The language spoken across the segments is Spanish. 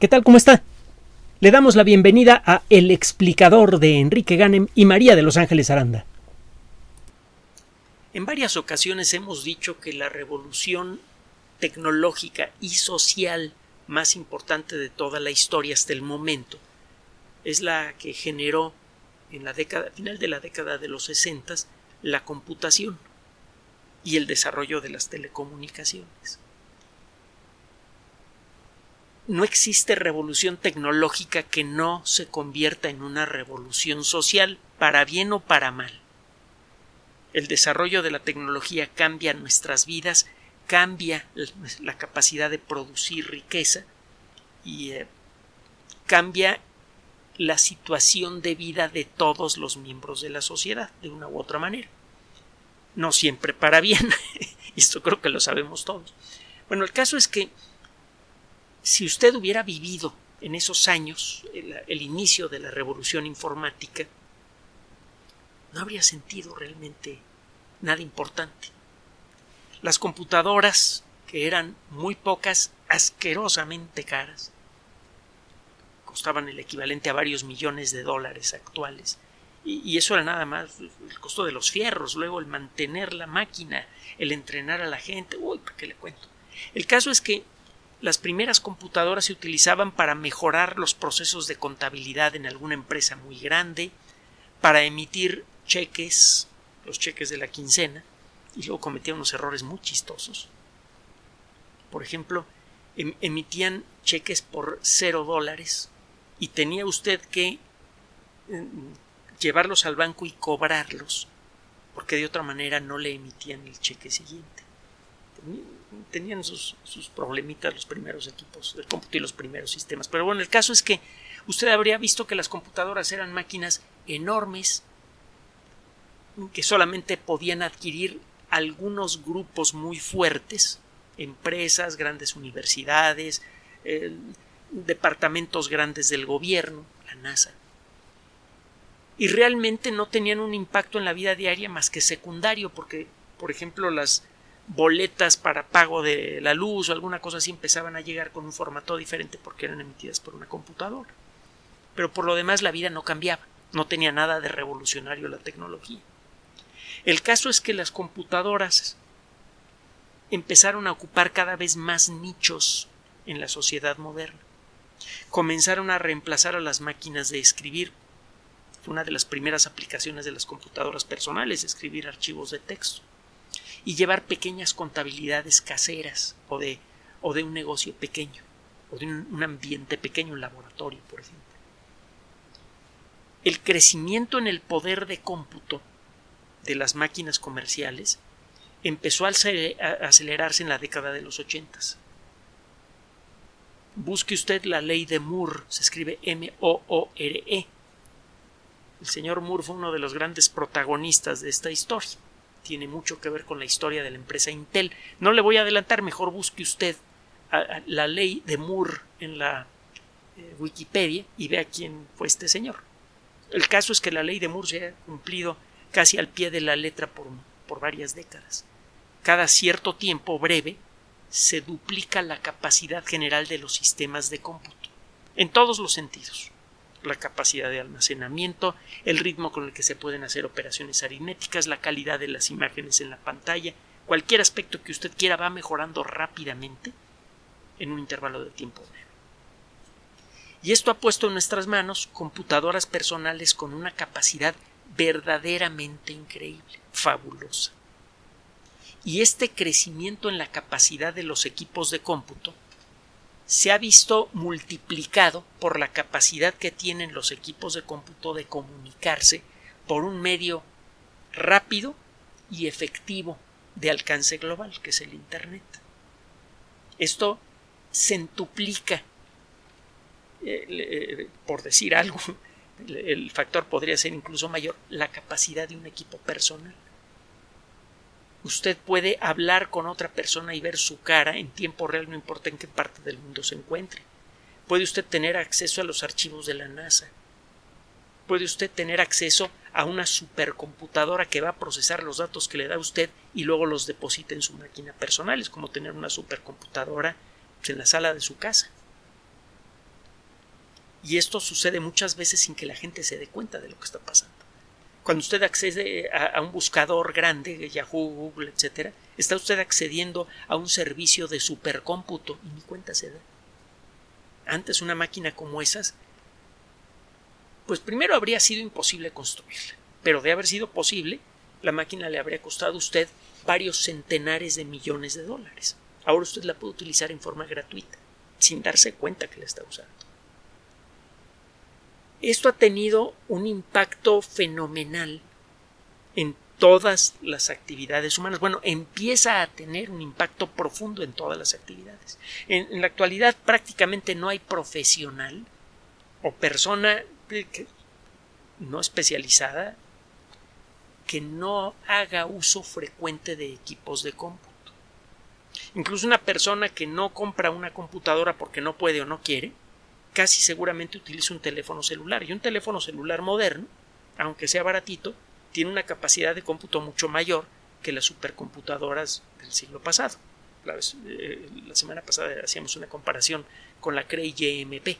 ¿Qué tal? ¿Cómo está? Le damos la bienvenida a El explicador de Enrique Ganem y María de Los Ángeles Aranda. En varias ocasiones hemos dicho que la revolución tecnológica y social más importante de toda la historia hasta el momento es la que generó en la década, final de la década de los 60 la computación y el desarrollo de las telecomunicaciones no existe revolución tecnológica que no se convierta en una revolución social, para bien o para mal. El desarrollo de la tecnología cambia nuestras vidas, cambia la capacidad de producir riqueza y eh, cambia la situación de vida de todos los miembros de la sociedad, de una u otra manera. No siempre para bien, esto creo que lo sabemos todos. Bueno, el caso es que si usted hubiera vivido en esos años el, inicio de la revolución informática, no habría sentido realmente nada importante. Las computadoras, que eran muy pocas, asquerosamente caras, costaban el equivalente a varios millones de dólares actuales. Y, eso era nada más el costo de los fierros, luego el mantener la máquina, el entrenar a la gente. Uy, ¿para qué le cuento? El caso es que las primeras computadoras se utilizaban para mejorar los procesos de contabilidad en alguna empresa muy grande, para emitir cheques, los cheques de la quincena, y luego cometían unos errores muy chistosos. Por ejemplo, em, emitían cheques por cero dólares y tenía usted que em, llevarlos al banco y cobrarlos, porque de otra manera no le emitían el cheque siguiente tenían sus, problemitas los primeros equipos del cómputo y los primeros sistemas. Pero bueno, el caso es que usted habría visto que las computadoras eran máquinas enormes que solamente podían adquirir algunos grupos muy fuertes, empresas, grandes universidades, departamentos grandes del gobierno, la NASA. Y realmente no tenían un impacto en la vida diaria más que secundario, porque, por ejemplo, las boletas para pago de la luz o alguna cosa así empezaban a llegar con un formato diferente porque eran emitidas por una computadora. Pero por lo demás la vida no cambiaba, no tenía nada de revolucionario la tecnología. El caso es que las computadoras empezaron a ocupar cada vez más nichos en la sociedad moderna. Comenzaron a reemplazar a las máquinas de escribir. Fue una de las primeras aplicaciones de las computadoras personales, escribir archivos de texto y llevar pequeñas contabilidades caseras o de, o de un negocio pequeño o de un, ambiente pequeño, un laboratorio, por ejemplo. El crecimiento en el poder de cómputo de las máquinas comerciales empezó a acelerarse en la década de los ochentas. Busque usted la ley de Moore, se escribe M-O-O-R-E. El señor Moore fue uno de los grandes protagonistas de esta historia tiene mucho que ver con la historia de la empresa Intel. No le voy a adelantar, mejor busque usted la ley de Moore en la eh, Wikipedia y vea quién fue este señor. El caso es que la ley de Moore se ha cumplido casi al pie de la letra por, por varias décadas. Cada cierto tiempo breve se duplica la capacidad general de los sistemas de cómputo, en todos los sentidos la capacidad de almacenamiento, el ritmo con el que se pueden hacer operaciones aritméticas, la calidad de las imágenes en la pantalla, cualquier aspecto que usted quiera va mejorando rápidamente en un intervalo de tiempo breve. Y esto ha puesto en nuestras manos computadoras personales con una capacidad verdaderamente increíble, fabulosa. Y este crecimiento en la capacidad de los equipos de cómputo se ha visto multiplicado por la capacidad que tienen los equipos de cómputo de comunicarse por un medio rápido y efectivo de alcance global, que es el Internet. Esto centuplica, eh, eh, por decir algo, el factor podría ser incluso mayor, la capacidad de un equipo personal usted puede hablar con otra persona y ver su cara en tiempo real, no importa en qué parte del mundo se encuentre. Puede usted tener acceso a los archivos de la NASA. Puede usted tener acceso a una supercomputadora que va a procesar los datos que le da usted y luego los deposita en su máquina personal. Es como tener una supercomputadora en la sala de su casa. Y esto sucede muchas veces sin que la gente se dé cuenta de lo que está pasando. Cuando usted accede a, un buscador grande, Yahoo, Google, etc., está usted accediendo a un servicio de supercómputo y ni cuenta se da. Antes una máquina como esas, pues primero habría sido imposible construirla, pero de haber sido posible, la máquina le habría costado a usted varios centenares de millones de dólares. Ahora usted la puede utilizar en forma gratuita, sin darse cuenta que la está usando. Esto ha tenido un impacto fenomenal en todas las actividades humanas. Bueno, empieza a tener un impacto profundo en todas las actividades. En, la actualidad prácticamente no hay profesional o persona no especializada que no haga uso frecuente de equipos de cómputo. Incluso una persona que no compra una computadora porque no puede o no quiere, casi seguramente utiliza un teléfono celular. Y un teléfono celular moderno, aunque sea baratito, tiene una capacidad de cómputo mucho mayor que las supercomputadoras del siglo pasado. La, eh, semana pasada hacíamos una comparación con la Cray JMP.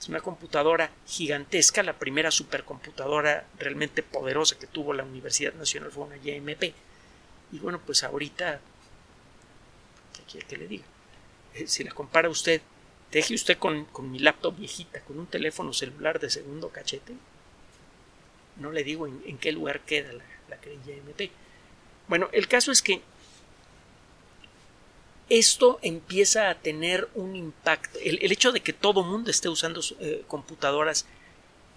Es una computadora gigantesca, la primera supercomputadora realmente poderosa que tuvo la Universidad Nacional fue una JMP. Y bueno, pues ahorita, ¿qué quiere que le diga? Eh, si la compara usted, deje usted con, mi laptop viejita, con un teléfono celular de segundo cachete, no le digo en, qué lugar queda la, la JMP. Bueno, el caso es que esto empieza a tener un impacto. El, hecho de que todo mundo esté usando eh, computadoras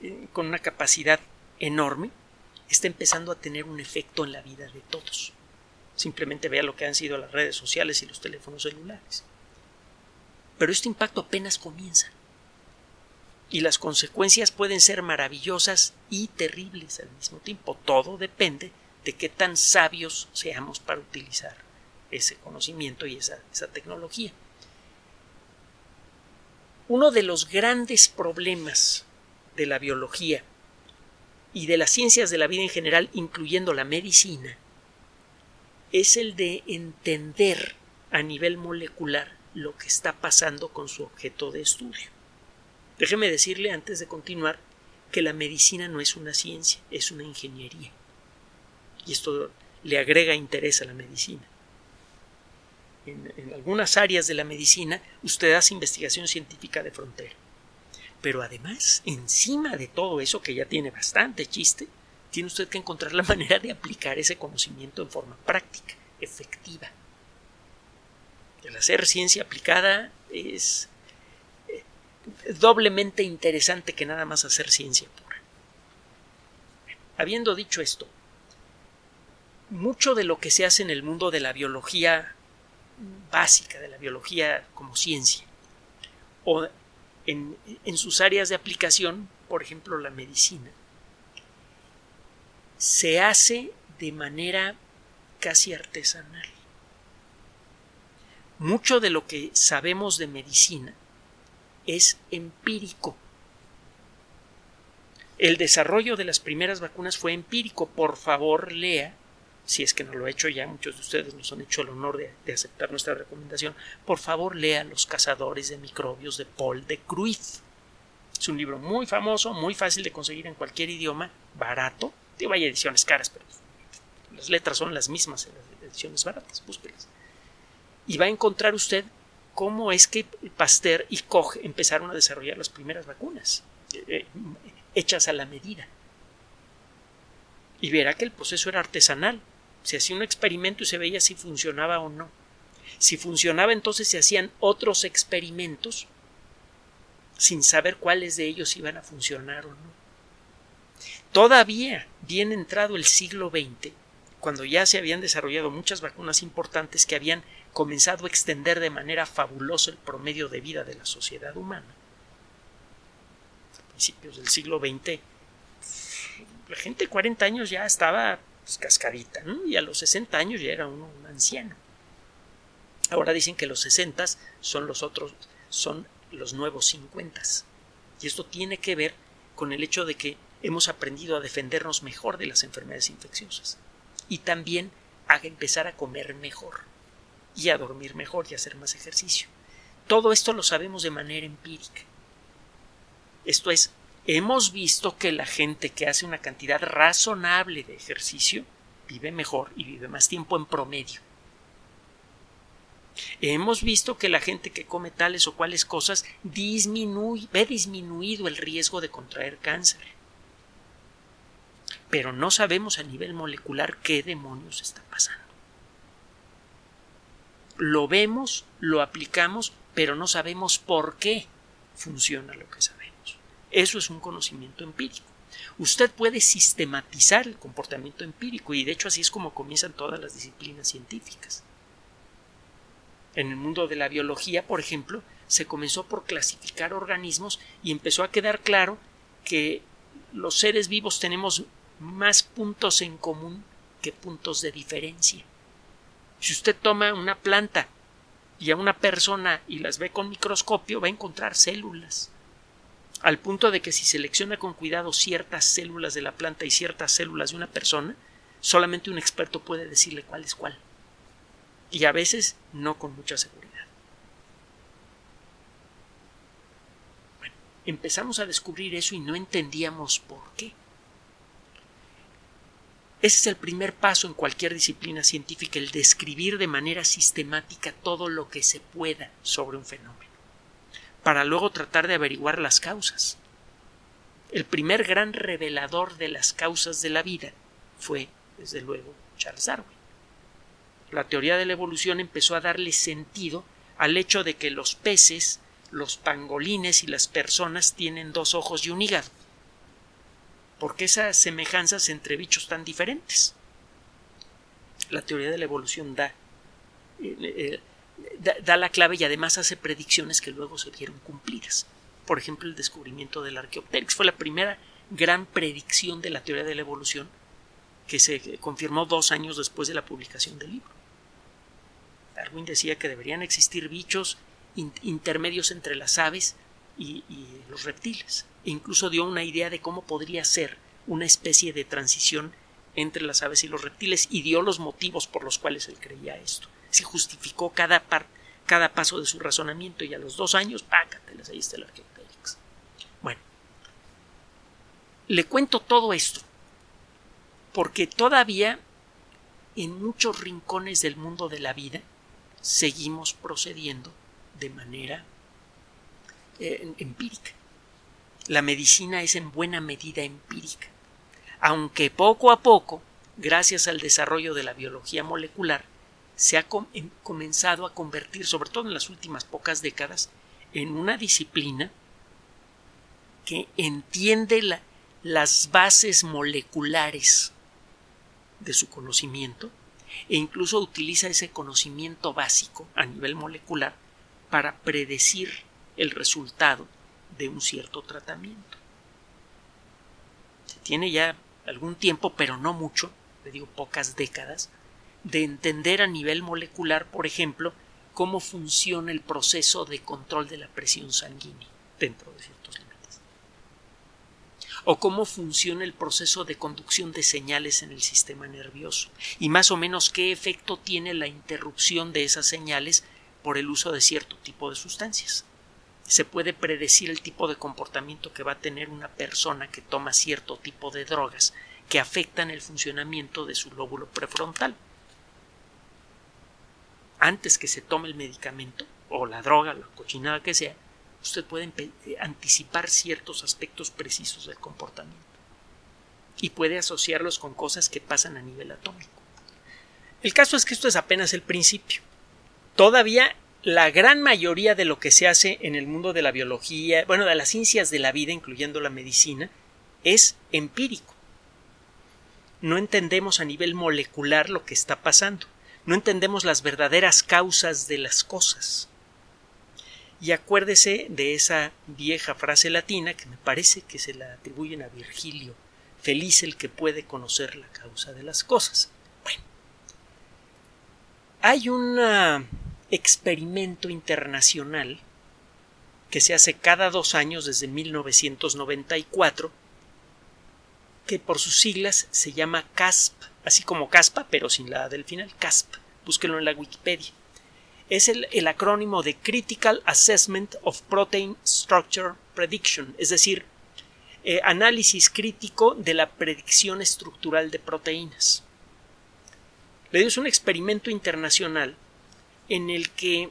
eh, con una capacidad enorme está empezando a tener un efecto en la vida de todos. Simplemente vea lo que han sido las redes sociales y los teléfonos celulares. Pero este impacto apenas comienza. Y las consecuencias pueden ser maravillosas y terribles al mismo tiempo. Todo depende de qué tan sabios seamos para utilizar ese conocimiento y esa, tecnología. Uno de los grandes problemas de la biología y de las ciencias de la vida en general, incluyendo la medicina, es el de entender a nivel molecular lo que está pasando con su objeto de estudio. Déjeme decirle antes de continuar que la medicina no es una ciencia, es una ingeniería. Y esto le agrega interés a la medicina en, algunas áreas de la medicina usted hace investigación científica de frontera. Pero además, encima de todo eso que ya tiene bastante chiste, tiene usted que encontrar la manera de aplicar ese conocimiento en forma práctica, efectiva. El hacer ciencia aplicada es eh, doblemente interesante que nada más hacer ciencia pura. Habiendo dicho esto, mucho de lo que se hace en el mundo de la biología básica de la biología como ciencia o en, sus áreas de aplicación, por ejemplo la medicina, se hace de manera casi artesanal. Mucho de lo que sabemos de medicina es empírico. El desarrollo de las primeras vacunas fue empírico. Por favor, lea si es que no lo he hecho ya, muchos de ustedes nos han hecho el honor de, aceptar nuestra recomendación, por favor lea Los cazadores de microbios de Paul de Cruyff. Es un libro muy famoso, muy fácil de conseguir en cualquier idioma, barato. Digo, hay ediciones caras, pero las letras son las mismas en las ediciones baratas, búsquelas. Y va a encontrar usted cómo es que Pasteur y Koch empezaron a desarrollar las primeras vacunas, eh, eh, hechas a la medida. Y verá que el proceso era artesanal, se hacía un experimento y se veía si funcionaba o no. Si funcionaba, entonces se hacían otros experimentos sin saber cuáles de ellos iban a funcionar o no. Todavía, bien entrado el siglo XX, cuando ya se habían desarrollado muchas vacunas importantes que habían comenzado a extender de manera fabulosa el promedio de vida de la sociedad humana, a principios del siglo XX, la gente de 40 años ya estaba pues, cascadita, y a los 60 años ya era uno un anciano. Ahora dicen que los 60 son los otros, son los nuevos 50. Y esto tiene que ver con el hecho de que hemos aprendido a defendernos mejor de las enfermedades infecciosas y también a empezar a comer mejor y a dormir mejor y a hacer más ejercicio. Todo esto lo sabemos de manera empírica. Esto es, hemos visto que la gente que hace una cantidad razonable de ejercicio vive mejor y vive más tiempo en promedio. Hemos visto que la gente que come tales o cuales cosas ve disminuido el riesgo de contraer cáncer. Pero no sabemos a nivel molecular qué demonios está pasando. Lo vemos, lo aplicamos, pero no sabemos por qué funciona lo que sabemos. Eso es un conocimiento empírico. Usted puede sistematizar el comportamiento empírico y de hecho así es como comienzan todas las disciplinas científicas. En el mundo de la biología, por ejemplo, se comenzó por clasificar organismos y empezó a quedar claro que los seres vivos tenemos más puntos en común que puntos de diferencia. Si usted toma una planta y a una persona y las ve con microscopio, va a encontrar células. Al punto de que si selecciona con cuidado ciertas células de la planta y ciertas células de una persona, solamente un experto puede decirle cuál es cuál. Y a veces no con mucha seguridad. Bueno, empezamos a descubrir eso y no entendíamos por qué. Ese es el primer paso en cualquier disciplina científica, el describir de manera sistemática todo lo que se pueda sobre un fenómeno, para luego tratar de averiguar las causas. El primer gran revelador de las causas de la vida fue, desde luego, Charles Darwin. La teoría de la evolución empezó a darle sentido al hecho de que los peces, los pangolines y las personas tienen dos ojos y un hígado ¿Por qué esas semejanzas entre bichos tan diferentes? La teoría de la evolución da, eh, eh, da, la clave y además hace predicciones que luego se vieron cumplidas. Por ejemplo, el descubrimiento del Archaeopteryx fue la primera gran predicción de la teoría de la evolución que se confirmó dos años después de la publicación del libro. Darwin decía que deberían existir bichos intermedios entre las aves y los reptiles incluso dio una idea de cómo podría ser una especie de transición entre las aves y los reptiles y dio los motivos por los cuales él creía esto. Se justificó cada, cada paso de su razonamiento y a los dos años, pácateles, ahí está el Archaeopteryx. Bueno, le cuento todo esto porque todavía en muchos rincones del mundo de la vida seguimos procediendo de manera empírica. La medicina es en buena medida empírica, aunque poco a poco, gracias al desarrollo de la biología molecular, se ha em, comenzado a convertir, sobre todo en las últimas pocas décadas, en una disciplina que entiende las bases moleculares de su conocimiento e incluso utiliza ese conocimiento básico a nivel molecular para predecir el resultado de un cierto tratamiento. Se tiene ya algún tiempo, pero no mucho, le digo pocas décadas, de entender a nivel molecular, por ejemplo, cómo funciona el proceso de control de la presión sanguínea dentro de ciertos límites. O cómo funciona el proceso de conducción de señales en el sistema nervioso. Y más o menos qué efecto tiene la interrupción de esas señales por el uso de cierto tipo de sustancias se puede predecir el tipo de comportamiento que va a tener una persona que toma cierto tipo de drogas que afectan el funcionamiento de su lóbulo prefrontal. Antes que se tome el medicamento o la droga, la cochinada que sea, usted puede eh, anticipar ciertos aspectos precisos del comportamiento y puede asociarlos con cosas que pasan a nivel atómico. El caso es que esto es apenas el principio. Todavía la gran mayoría de lo que se hace en el mundo de la biología, bueno, de las ciencias de la vida, incluyendo la medicina, es empírico. No entendemos a nivel molecular lo que está pasando. No entendemos las verdaderas causas de las cosas. Y acuérdese de esa vieja frase latina que me parece que se la atribuyen a Virgilio. Feliz el que puede conocer la causa de las cosas. Bueno. Hay una experimento internacional que se hace cada dos años desde 1994, que por sus siglas se llama CASP, así como CASPA, pero sin la del final, CASP. Búsquenlo en la Wikipedia. Es el, el acrónimo de Critical Assessment of Protein Structure prediction, es decir, eh, análisis crítico de la predicción estructural de proteínas. Le dio un experimento internacional en el que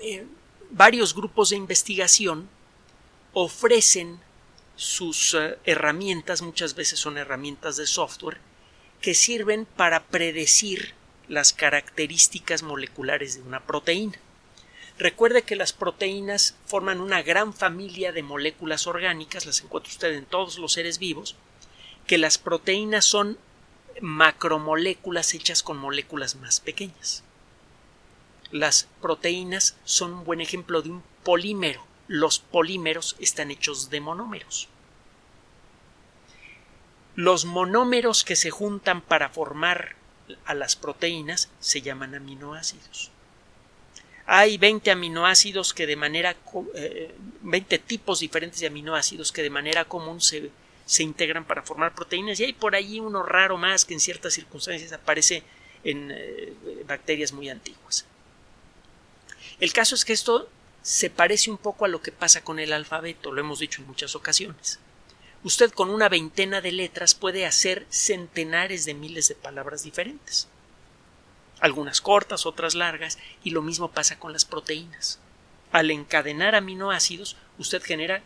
eh, varios grupos de investigación ofrecen sus eh, herramientas, muchas veces son herramientas de software, que sirven para predecir las características moleculares de una proteína. Recuerde que las proteínas forman una gran familia de moléculas orgánicas, las encuentra usted en todos los seres vivos, que las proteínas son macromoléculas hechas con moléculas más pequeñas. Las proteínas son un buen ejemplo de un polímero. Los polímeros están hechos de monómeros. Los monómeros que se juntan para formar a las proteínas se llaman aminoácidos. Hay 20 aminoácidos que de manera 20 eh, tipos diferentes de aminoácidos que de manera común se, se integran para formar proteínas y hay por allí uno raro más que en ciertas circunstancias aparece en eh, bacterias muy antiguas. El caso es que esto se parece un poco a lo que pasa con el alfabeto, lo hemos dicho en muchas ocasiones. Usted con una veintena de letras puede hacer centenares de miles de palabras diferentes. Algunas cortas, otras largas, y lo mismo pasa con las proteínas. Al encadenar aminoácidos, usted genera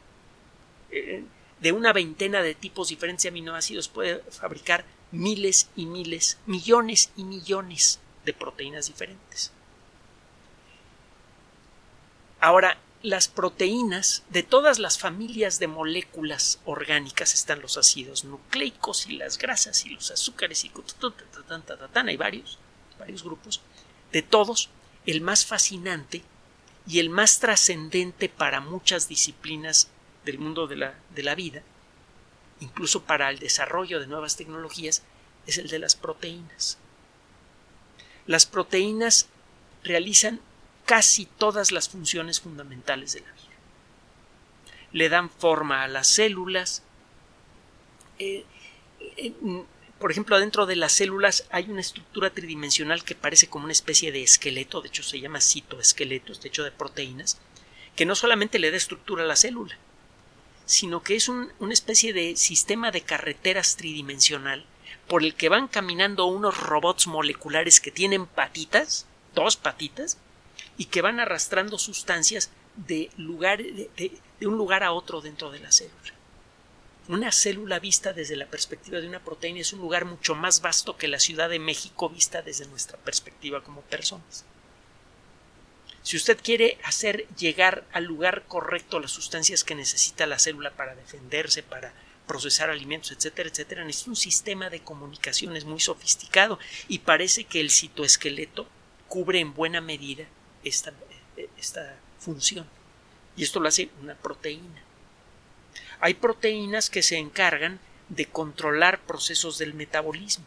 eh, de una veintena de tipos diferentes de aminoácidos, puede fabricar miles y miles, millones y millones de proteínas diferentes. Ahora, las proteínas de todas las familias de moléculas orgánicas están los ácidos nucleicos y las grasas y los azúcares y hay varios, varios grupos. De todos, el más fascinante y el más trascendente para muchas disciplinas del mundo de la, de la vida, incluso para el desarrollo de nuevas tecnologías, es el de las proteínas. Las proteínas realizan casi todas las funciones fundamentales de la vida. Le dan forma a las células. Eh, eh, por ejemplo, dentro de las células hay una estructura tridimensional que parece como una especie de esqueleto, de hecho se llama citoesqueleto, está hecho de proteínas, que no solamente le da estructura a la célula, sino que es una especie de sistema de carreteras tridimensional por el que van caminando unos robots moleculares que tienen patitas, dos patitas, y que van arrastrando sustancias de, lugar, de, un lugar a otro dentro de la célula. Una célula vista desde la perspectiva de una proteína es un lugar mucho más vasto que la Ciudad de México vista desde nuestra perspectiva como personas. Si usted quiere hacer llegar al lugar correcto las sustancias que necesita la célula para defenderse, para procesar alimentos, etcétera, etcétera, necesita un sistema de comunicaciones muy sofisticado y parece que el citoesqueleto cubre en buena medida esta, esta función. Y esto lo hace una proteína. Hay proteínas que se encargan de controlar procesos del metabolismo.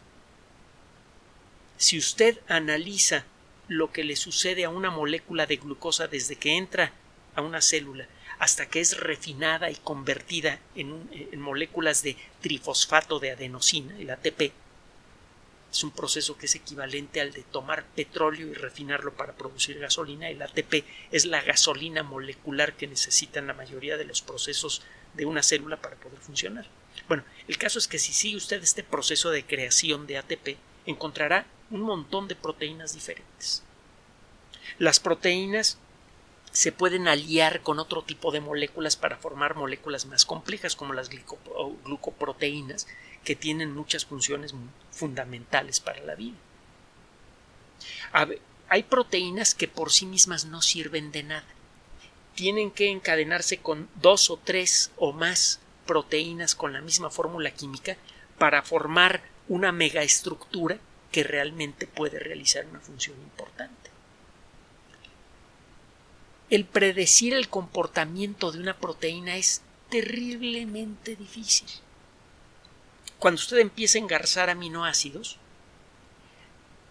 Si usted analiza lo que le sucede a una molécula de glucosa desde que entra a una célula hasta que es refinada y convertida en, en moléculas de trifosfato de adenosina, el ATP, es un proceso que es equivalente al de tomar petróleo y refinarlo para producir gasolina. El ATP es la gasolina molecular que necesitan la mayoría de los procesos de una célula para poder funcionar. Bueno, el caso es que si sigue usted este proceso de creación de ATP, encontrará un montón de proteínas diferentes. Las proteínas se pueden aliar con otro tipo de moléculas para formar moléculas más complejas como las glucoproteínas que tienen muchas funciones fundamentales para la vida. hay proteínas que por sí mismas no sirven de nada. Tienen que encadenarse con dos o tres o más proteínas con la misma fórmula química para formar una megaestructura que realmente puede realizar una función importante el predecir el comportamiento de una proteína es terriblemente difícil. Cuando usted empieza a engarzar aminoácidos,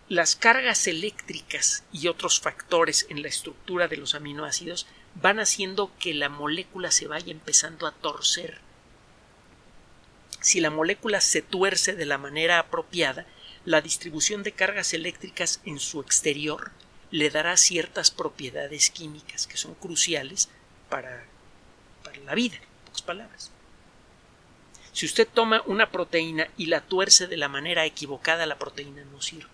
las cargas eléctricas y otros factores en la estructura de los aminoácidos van haciendo que la molécula se vaya empezando a torcer. Si la molécula se tuerce de la manera apropiada, la distribución de cargas eléctricas en su exterior le dará ciertas propiedades químicas que son cruciales para para la vida, en pocas palabras. Si usted toma una proteína y la tuerce de la manera equivocada, la proteína no sirve.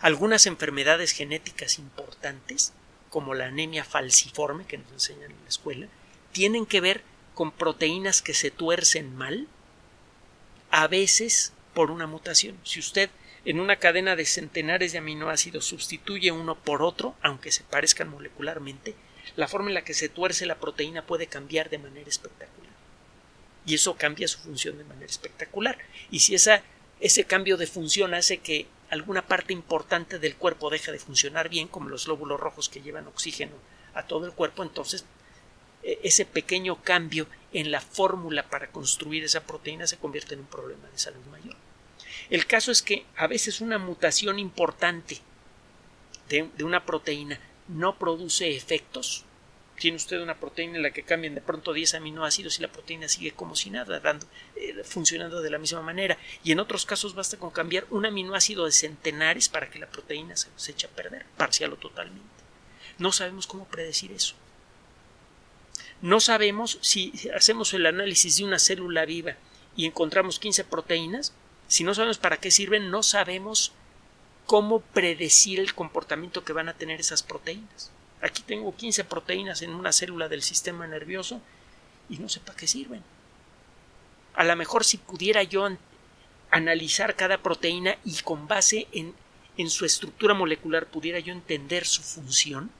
Algunas enfermedades genéticas importantes, como la anemia falciforme que nos enseñan en la escuela, tienen que ver con proteínas que se tuercen mal, a veces por una mutación. Si usted en una cadena de centenares de aminoácidos sustituye uno por otro, aunque se parezcan molecularmente, la forma en la que se tuerce la proteína puede cambiar de manera espectacular. Y eso cambia su función de manera espectacular. Y si esa, ese cambio de función hace que alguna parte importante del cuerpo deje de funcionar bien, como los glóbulos rojos que llevan oxígeno a todo el cuerpo, entonces e, ese pequeño cambio en la fórmula para construir esa proteína se convierte en un problema de salud mayor. El caso es que a veces una mutación importante de, una proteína no produce efectos. Tiene usted una proteína en la que cambian de pronto 10 aminoácidos y la proteína sigue como si nada, dando, eh, funcionando de la misma manera. Y en otros casos basta con cambiar un aminoácido de centenares para que la proteína se, se eche a perder, parcial o totalmente. No sabemos cómo predecir eso. No sabemos si hacemos el análisis de una célula viva y encontramos 15 proteínas, si no sabemos para qué sirven, no sabemos cómo predecir el comportamiento que van a tener esas proteínas. Aquí tengo 15 proteínas en una célula del sistema nervioso y no sé para qué sirven. A lo mejor si pudiera yo analizar cada proteína y con base en, en su estructura molecular pudiera yo entender su función,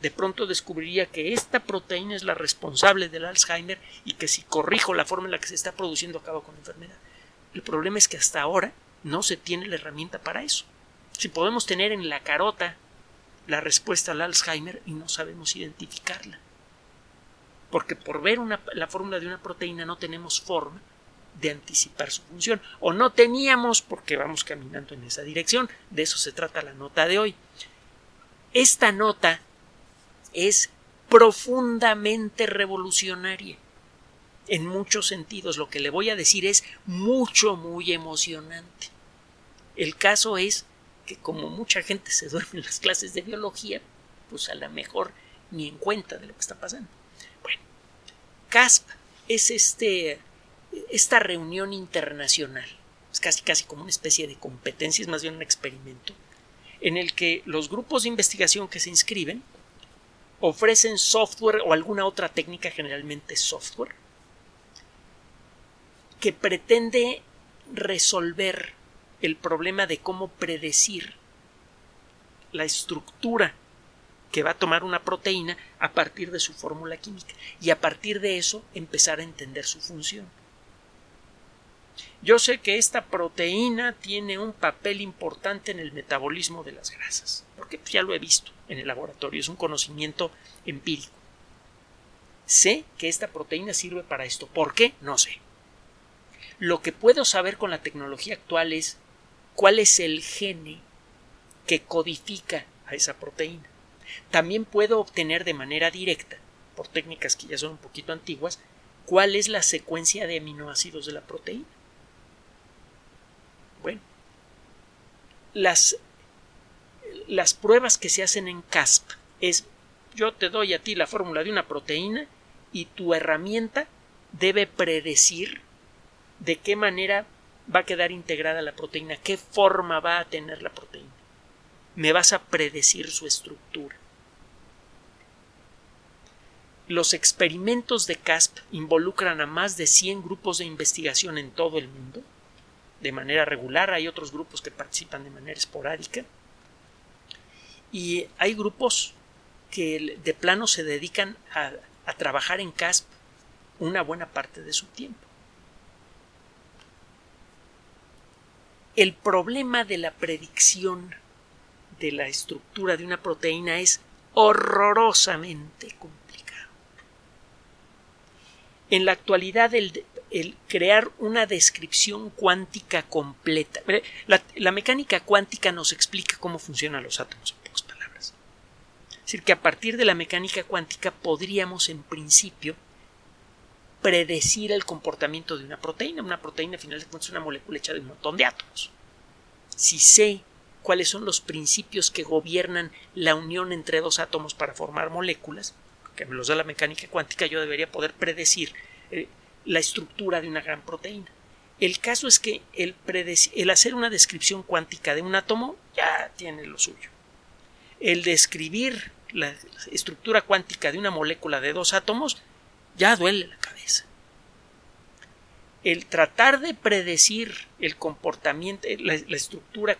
de pronto descubriría que esta proteína es la responsable del Alzheimer y que si corrijo la forma en la que se está produciendo acabo con la enfermedad. El problema es que hasta ahora no se tiene la herramienta para eso. Si podemos tener en la carota la respuesta al Alzheimer y no sabemos identificarla. Porque por ver la fórmula de una proteína no tenemos forma de anticipar su función. O no teníamos porque vamos caminando en esa dirección. De eso se trata la nota de hoy. Esta nota es profundamente revolucionaria en muchos sentidos. Lo que le voy a decir es mucho, muy emocionante. El caso es que como mucha gente se duerme en las clases de biología, pues a lo mejor ni en cuenta de lo que está pasando. Bueno, CASP es este, esta reunión internacional. Es casi, casi como una especie de competencia, es más bien un experimento, en el que los grupos de investigación que se inscriben ofrecen software o alguna otra técnica, generalmente software, que pretende resolver el problema de cómo predecir la estructura que va a tomar una proteína a partir de su fórmula química y a partir de eso empezar a entender su función. Yo sé que esta proteína tiene un papel importante en el metabolismo de las grasas, porque ya lo he visto en el laboratorio, es un conocimiento empírico. Sé que esta proteína sirve para esto. ¿Por qué? No sé. Lo que puedo saber con la tecnología actual es cuál es el gene que codifica a esa proteína. También puedo obtener de manera directa, por técnicas que ya son un poquito antiguas, cuál es la secuencia de aminoácidos de la proteína. Bueno, las, las pruebas que se hacen en CASP es yo te doy a ti la fórmula de una proteína y tu herramienta debe predecir de qué manera va a quedar integrada la proteína, qué forma va a tener la proteína. Me vas a predecir su estructura. Los experimentos de CASP involucran a más de 100 grupos de investigación en todo el mundo, de manera regular, hay otros grupos que participan de manera esporádica, y hay grupos que de plano se dedican a, a trabajar en CASP una buena parte de su tiempo. El problema de la predicción de la estructura de una proteína es horrorosamente complicado. En la actualidad, el, crear una descripción cuántica completa. La, la, mecánica cuántica nos explica cómo funcionan los átomos, en pocas palabras. Es decir, que a partir de la mecánica cuántica podríamos, en principio, predecir el comportamiento de una proteína. Una proteína, al final de cuentas, es una molécula hecha de un montón de átomos. Si sé cuáles son los principios que gobiernan la unión entre dos átomos para formar moléculas, que me los da la mecánica cuántica, yo debería poder predecir eh, la estructura de una gran proteína. El caso es que el, el hacer una descripción cuántica de un átomo ya tiene lo suyo. El describir la estructura cuántica de una molécula de dos átomos ya duele la cabeza. El tratar de predecir el comportamiento, la, estructura,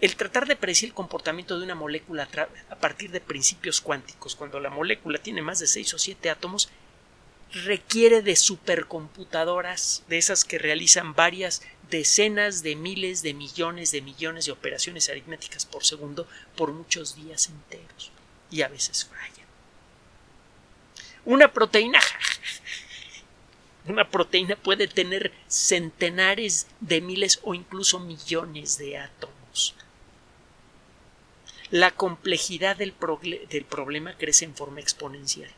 el tratar de predecir el comportamiento de una molécula a partir de principios cuánticos, cuando la molécula tiene más de seis o siete átomos, requiere de supercomputadoras, de esas que realizan varias decenas de miles de millones de millones de operaciones aritméticas por segundo por muchos días enteros y a veces falla. Una proteína una proteína puede tener centenares de miles o incluso millones de átomos. La complejidad del, problema crece en forma exponencial.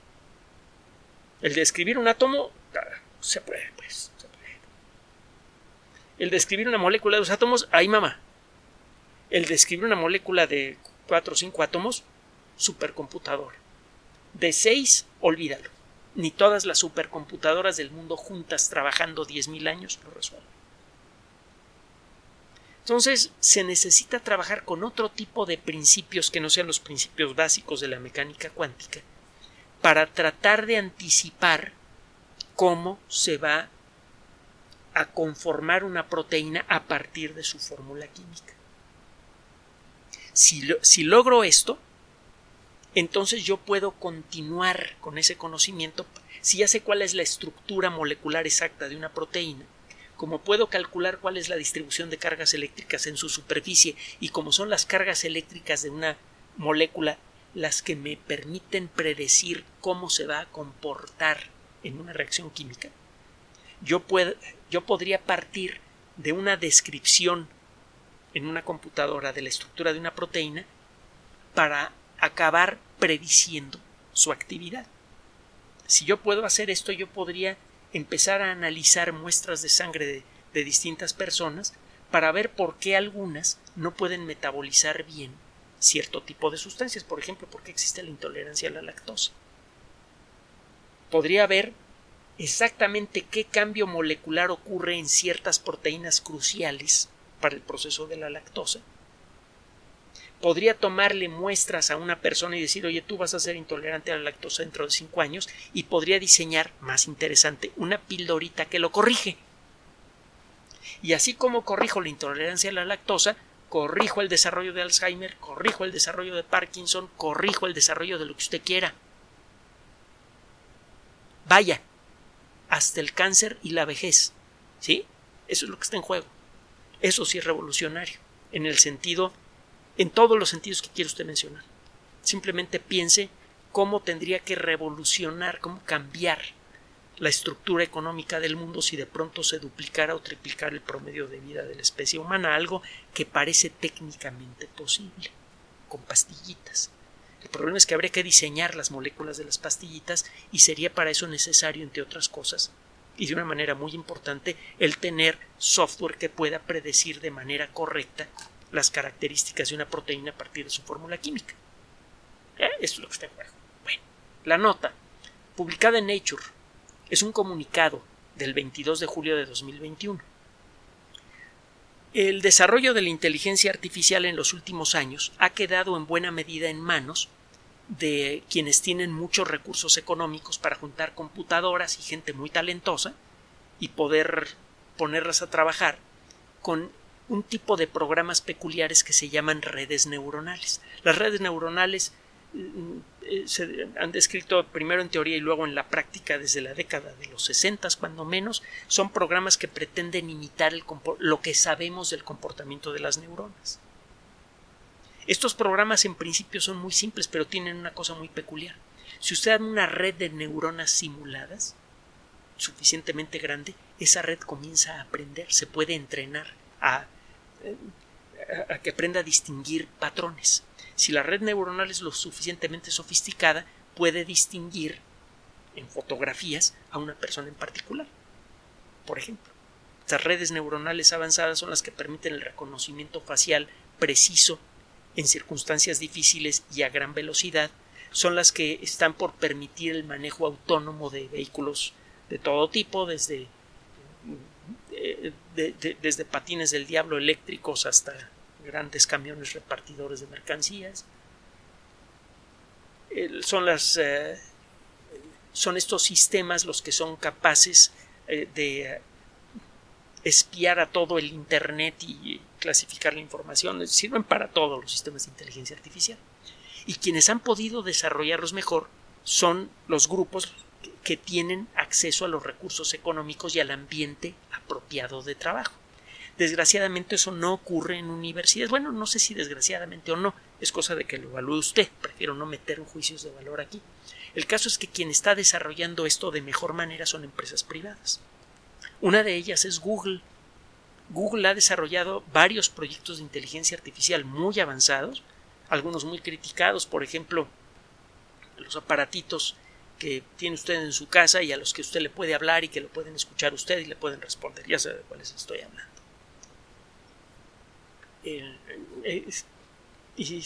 El describir un átomo ah, se puede, pues. El describir una molécula de dos átomos, ahí mamá. El describir una molécula de cuatro o cinco átomos, supercomputador. De seis, olvídalo. Ni todas las supercomputadoras del mundo juntas trabajando 10.000 años lo resuelven. Entonces se necesita trabajar con otro tipo de principios que no sean los principios básicos de la mecánica cuántica para tratar de anticipar cómo se va a conformar una proteína a partir de su fórmula química. Si, si, logro esto, entonces yo puedo continuar con ese conocimiento. Si ya sé cuál es la estructura molecular exacta de una proteína, como puedo calcular cuál es la distribución de cargas eléctricas en su superficie y como son las cargas eléctricas de una molécula las que me permiten predecir cómo se va a comportar en una reacción química, yo, yo podría partir de una descripción en una computadora de la estructura de una proteína para acabar prediciendo su actividad. Si yo puedo hacer esto, yo podría empezar a analizar muestras de sangre de, de distintas personas para ver por qué algunas no pueden metabolizar bien cierto tipo de sustancias, por ejemplo, porque existe la intolerancia a la lactosa. Podría ver exactamente qué cambio molecular ocurre en ciertas proteínas cruciales para el proceso de la lactosa. Podría tomarle muestras a una persona y decir, oye, tú vas a ser intolerante a la lactosa dentro de cinco años, y podría diseñar, más interesante, una pildorita que lo corrige. Y así como corrijo la intolerancia a la lactosa, corrijo el desarrollo de Alzheimer, corrijo el desarrollo de Parkinson, corrijo el desarrollo de lo que usted quiera. Vaya, hasta el cáncer y la vejez. ¿Sí? Eso es lo que está en juego. Eso sí es revolucionario, en el sentido, en todos los sentidos que quiere usted mencionar. Simplemente piense cómo tendría que revolucionar, cómo cambiar la estructura económica del mundo si de pronto se duplicara o triplicara el promedio de vida de la especie humana, algo que parece técnicamente posible, con pastillitas. El problema es que habría que diseñar las moléculas de las pastillitas y sería para eso necesario, entre otras cosas, y de una manera muy importante, el tener software que pueda predecir de manera correcta las características de una proteína a partir de su fórmula química. ¿Eh? Eso es lo que está en juego. Bueno, la nota, publicada en Nature es un comunicado del 22 de julio de 2021. El desarrollo de la inteligencia artificial en los últimos años ha quedado en buena medida en manos de quienes tienen muchos recursos económicos para juntar computadoras y gente muy talentosa y poder ponerlas a trabajar con un tipo de programas peculiares que se llaman redes neuronales. Las redes neuronales eh, se han descrito primero en teoría y luego en la práctica desde la década de los 60 cuando menos son programas que pretenden imitar lo que sabemos del comportamiento de las neuronas. Estos programas en principio son muy simples pero tienen una cosa muy peculiar. Si usted da una red de neuronas simuladas suficientemente grande, esa red comienza a aprender, se puede entrenar a, eh, a que aprenda a distinguir patrones si la red neuronal es lo suficientemente sofisticada, puede distinguir en fotografías a una persona en particular. Por ejemplo, estas redes neuronales avanzadas son las que permiten el reconocimiento facial preciso en circunstancias difíciles y a gran velocidad son las que están por permitir el manejo autónomo de vehículos de todo tipo, desde, eh, desde patines del diablo eléctricos hasta grandes camiones repartidores de mercancías. son las eh, son estos sistemas los que son capaces eh, de espiar a todo el Internet y clasificar la información. Sirven para todos los sistemas de inteligencia artificial. Y quienes han podido desarrollarlos mejor son los grupos que tienen acceso a los recursos económicos y al ambiente apropiado de trabajo. Desgraciadamente eso no ocurre en universidades. Bueno, no sé si desgraciadamente o no, es cosa de que lo evalúe usted. Prefiero no meter juicios de valor aquí. El caso es que quien está desarrollando esto de mejor manera son empresas privadas. Una de ellas es Google. Google ha desarrollado varios proyectos de inteligencia artificial muy avanzados, algunos muy criticados, por ejemplo, los aparatitos que tiene usted en su casa y a los que usted le puede hablar y que lo pueden escuchar usted y le pueden responder. Ya sabe de cuáles estoy hablando. y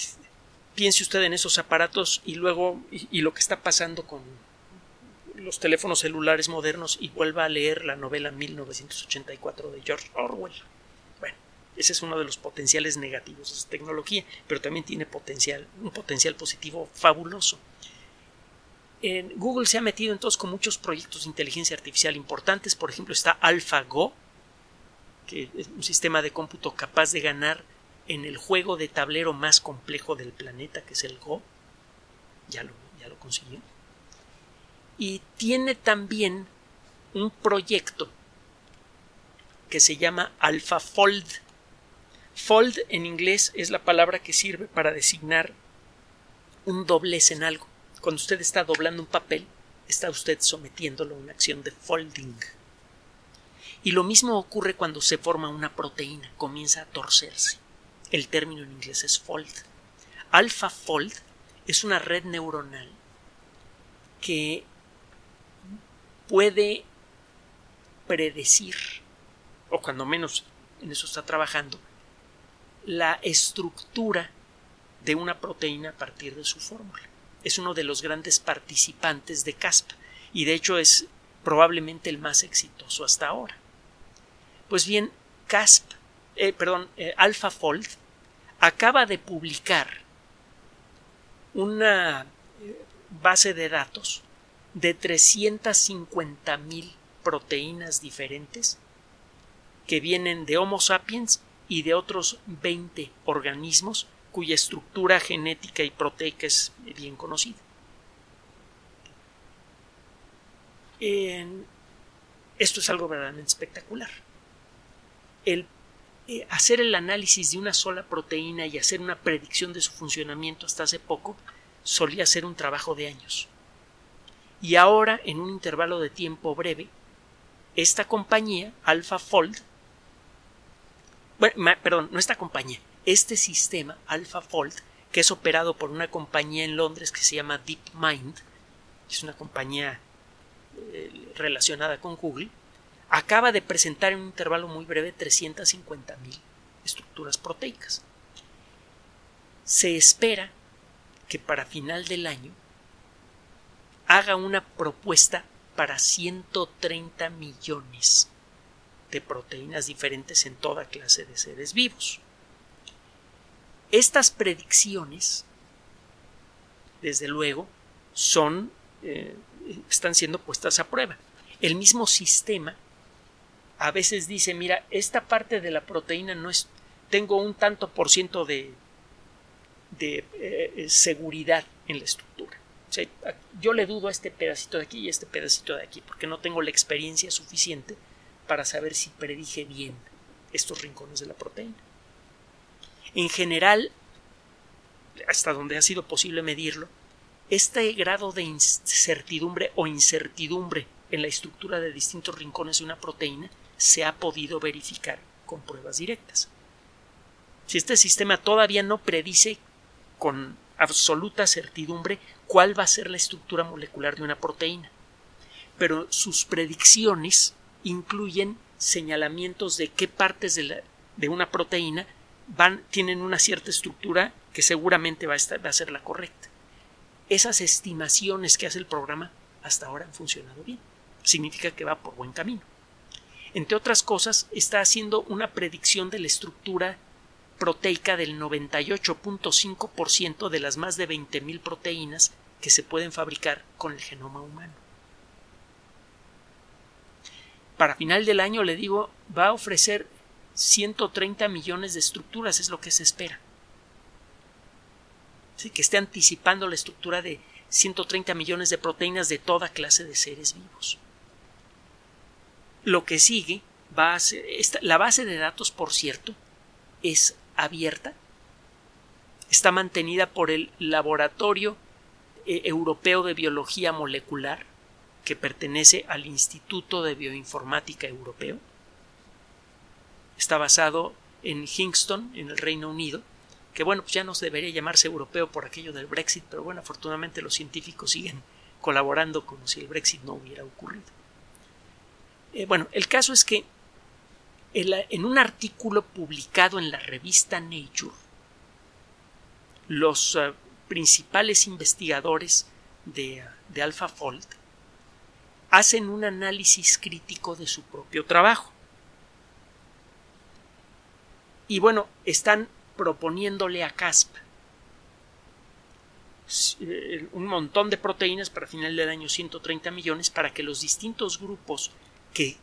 piense usted en esos aparatos y luego y lo que está pasando con los teléfonos celulares modernos y vuelva a leer la novela 1984 de George Orwell. Bueno, ese es uno de los potenciales negativos de esa tecnología, pero también tiene potencial, un potencial positivo fabuloso. Google se ha metido entonces con muchos proyectos de inteligencia artificial importantes, por ejemplo está AlphaGo, que es un sistema de cómputo capaz de ganar en el juego de tablero más complejo del planeta, que es el Go. Ya lo, ya lo consiguió y tiene también un proyecto que se llama AlphaFold. Fold en inglés es la palabra que sirve para designar un doblez en algo. Cuando usted está doblando un papel, está usted sometiéndolo a una acción de folding. Y lo mismo ocurre cuando se forma una proteína, comienza a torcerse. El término en inglés es fold. AlphaFold es una red neuronal que puede predecir, o cuando menos en eso está trabajando, la estructura de una proteína a partir de su fórmula. Es uno de los grandes participantes de CASP y de hecho es probablemente el más exitoso hasta ahora. Pues bien, CASP, eh, perdón, eh, AlphaFold acaba de publicar una eh, base de datos de 350 mil proteínas diferentes que vienen de Homo sapiens y de otros 20 organismos cuya estructura genética y proteica es bien conocida. esto es algo verdaderamente espectacular. Eh, hacer el análisis de una sola proteína y hacer una predicción de su funcionamiento hasta hace poco solía ser un trabajo de años. Y ahora, en un intervalo de tiempo breve, esta compañía, AlphaFold, bueno, perdón, no esta compañía, este sistema AlphaFold, que es operado por una compañía en Londres que se llama DeepMind, es una compañía eh, relacionada con Google, acaba de presentar en un intervalo muy breve 350.000 estructuras proteicas. Se espera que para final del año haga una propuesta para 130 millones de proteínas diferentes en toda clase de seres vivos. Estas predicciones, desde luego, son eh, están siendo puestas a prueba. El mismo sistema a veces dice, mira, esta parte de la proteína no es, tengo un tanto por ciento de, de eh, seguridad en la estructura yo le dudo a este pedacito de aquí y a este pedacito de aquí, porque no tengo la experiencia suficiente para saber si predije bien estos rincones de la proteína. En general, hasta donde ha sido posible medirlo, este grado de incertidumbre o incertidumbre en la estructura de distintos rincones de una proteína se ha podido verificar con pruebas directas. Si este sistema todavía no predice con absoluta certidumbre cuál va a ser la estructura molecular de una proteína. Pero sus predicciones incluyen señalamientos de qué partes de, una proteína van, tienen una cierta estructura que seguramente va a, estar, va a ser la correcta. esas estimaciones que hace el programa hasta ahora han funcionado bien. Significa que va por buen camino. Entre otras cosas, está haciendo una predicción de la estructura proteica del 98.5% de las más de 20.000 proteínas que se pueden fabricar con el genoma humano. Para final del año, le digo, va a ofrecer 130 millones de estructuras, es lo que se espera. que esté anticipando la estructura de 130 millones de proteínas de toda clase de seres vivos. Lo que sigue va a ser, la base de datos, por cierto, es abierta, está mantenida por el Laboratorio eh, Europeo de Biología Molecular, que pertenece al Instituto de Bioinformática Europeo. Está basado en Kingston, en el Reino Unido, que bueno, pues ya no debería llamarse europeo por aquello del Brexit, pero bueno, afortunadamente los científicos siguen colaborando como si el Brexit no hubiera ocurrido. Eh, bueno, el caso es que en un artículo publicado en la revista Nature, los eh, principales investigadores de, de AlphaFold hacen un análisis crítico de su propio trabajo. Y bueno, están proponiéndole a CASP eh, un montón de proteínas para final del año 130 millones para que los distintos grupos que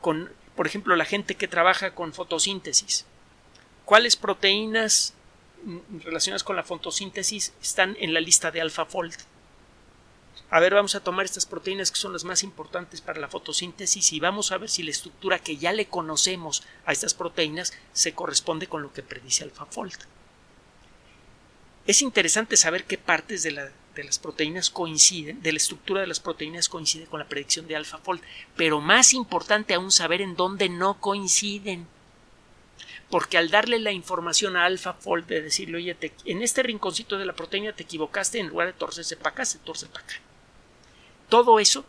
con por ejemplo, la gente que trabaja con fotosíntesis. ¿Cuáles proteínas relacionadas con la fotosíntesis están en la lista de AlphaFold? A ver, vamos a tomar estas proteínas que son las más importantes para la fotosíntesis y vamos a ver si la estructura que ya le conocemos a estas proteínas se corresponde con lo que predice AlphaFold. Es interesante saber qué partes de la de las proteínas coinciden, de la estructura de las proteínas coincide con la predicción de AlphaFold, pero más importante aún saber en dónde no coinciden. Porque al darle la información a AlphaFold de decirle, oye, en este rinconcito de la proteína te equivocaste, en lugar de torcerse para acá, se torce para acá. Todo eso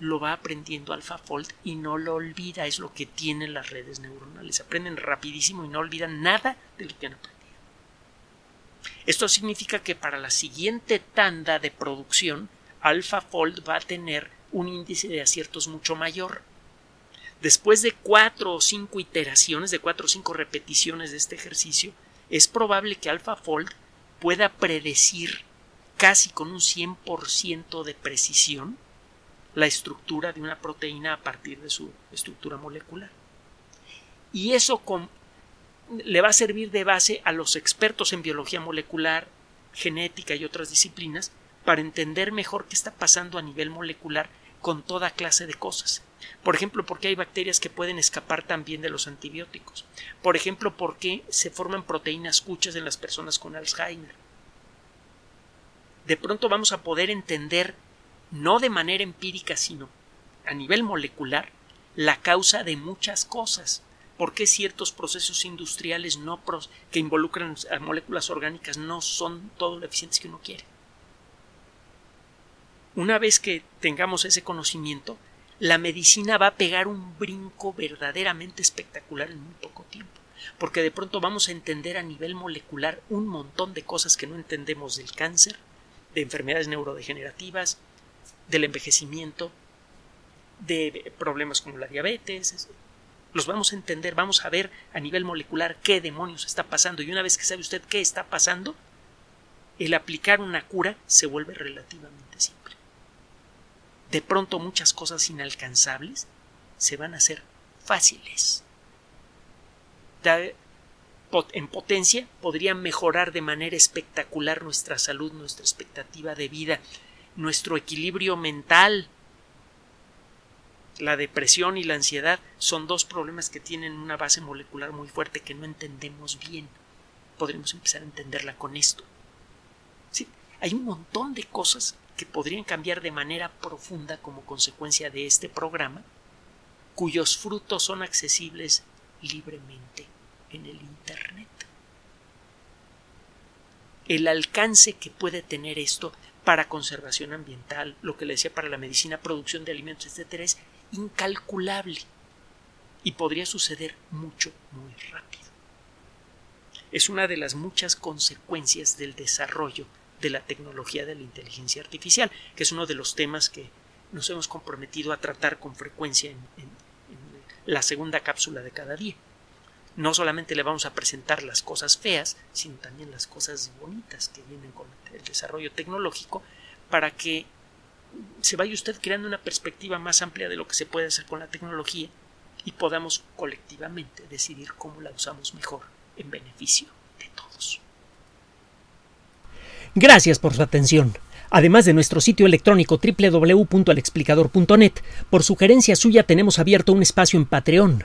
lo va aprendiendo AlphaFold y no lo olvida, es lo que tienen las redes neuronales. Aprenden rapidísimo y no olvidan nada de lo que han aprendido. Esto significa que para la siguiente tanda de producción, AlphaFold va a tener un índice de aciertos mucho mayor. Después de cuatro o cinco iteraciones, de cuatro o cinco repeticiones de este ejercicio, es probable que AlphaFold pueda predecir casi con un 100% de precisión la estructura de una proteína a partir de su estructura molecular. Y eso le va a servir de base a los expertos en biología molecular, genética y otras disciplinas para entender mejor qué está pasando a nivel molecular con toda clase de cosas. Por ejemplo, por qué hay bacterias que pueden escapar también de los antibióticos. Por ejemplo, por qué se forman proteínas cuchas en las personas con Alzheimer. De pronto vamos a poder entender, no de manera empírica, sino a nivel molecular, la causa de muchas cosas por qué ciertos procesos industriales no que involucran a moléculas orgánicas no son todo lo eficientes que uno quiere. Una vez que tengamos ese conocimiento, la medicina va a pegar un brinco verdaderamente espectacular en muy poco tiempo, porque de pronto vamos a entender a nivel molecular un montón de cosas que no entendemos del cáncer, de enfermedades neurodegenerativas, del envejecimiento, de problemas como la diabetes, los vamos a entender, vamos a ver a nivel molecular qué demonios está pasando y una vez que sabe usted qué está pasando, el aplicar una cura se vuelve relativamente simple. De pronto muchas cosas inalcanzables se van a hacer fáciles. En potencia podría mejorar de manera espectacular nuestra salud, nuestra expectativa de vida, nuestro equilibrio mental, la depresión y la ansiedad son dos problemas que tienen una base molecular muy fuerte que no entendemos bien. Podríamos empezar a entenderla con esto. Sí, hay un montón de cosas que podrían cambiar de manera profunda como consecuencia de este programa, cuyos frutos son accesibles libremente en el Internet. El alcance que puede tener esto para conservación ambiental, lo que le decía para la medicina, producción de alimentos, etcétera, es incalculable y podría suceder mucho, muy rápido. Es una de las muchas consecuencias del desarrollo de la tecnología de la inteligencia artificial, que es uno de los temas que nos hemos comprometido a tratar con frecuencia en, la segunda cápsula de cada día. No solamente le vamos a presentar las cosas feas, sino también las cosas bonitas que vienen con el desarrollo tecnológico para que se vaya usted creando una perspectiva más amplia de lo que se puede hacer con la tecnología y podamos colectivamente decidir cómo la usamos mejor en beneficio de todos. Gracias por su atención. Además de nuestro sitio electrónico www.alexplicador.net, por sugerencia suya tenemos abierto un espacio en Patreon,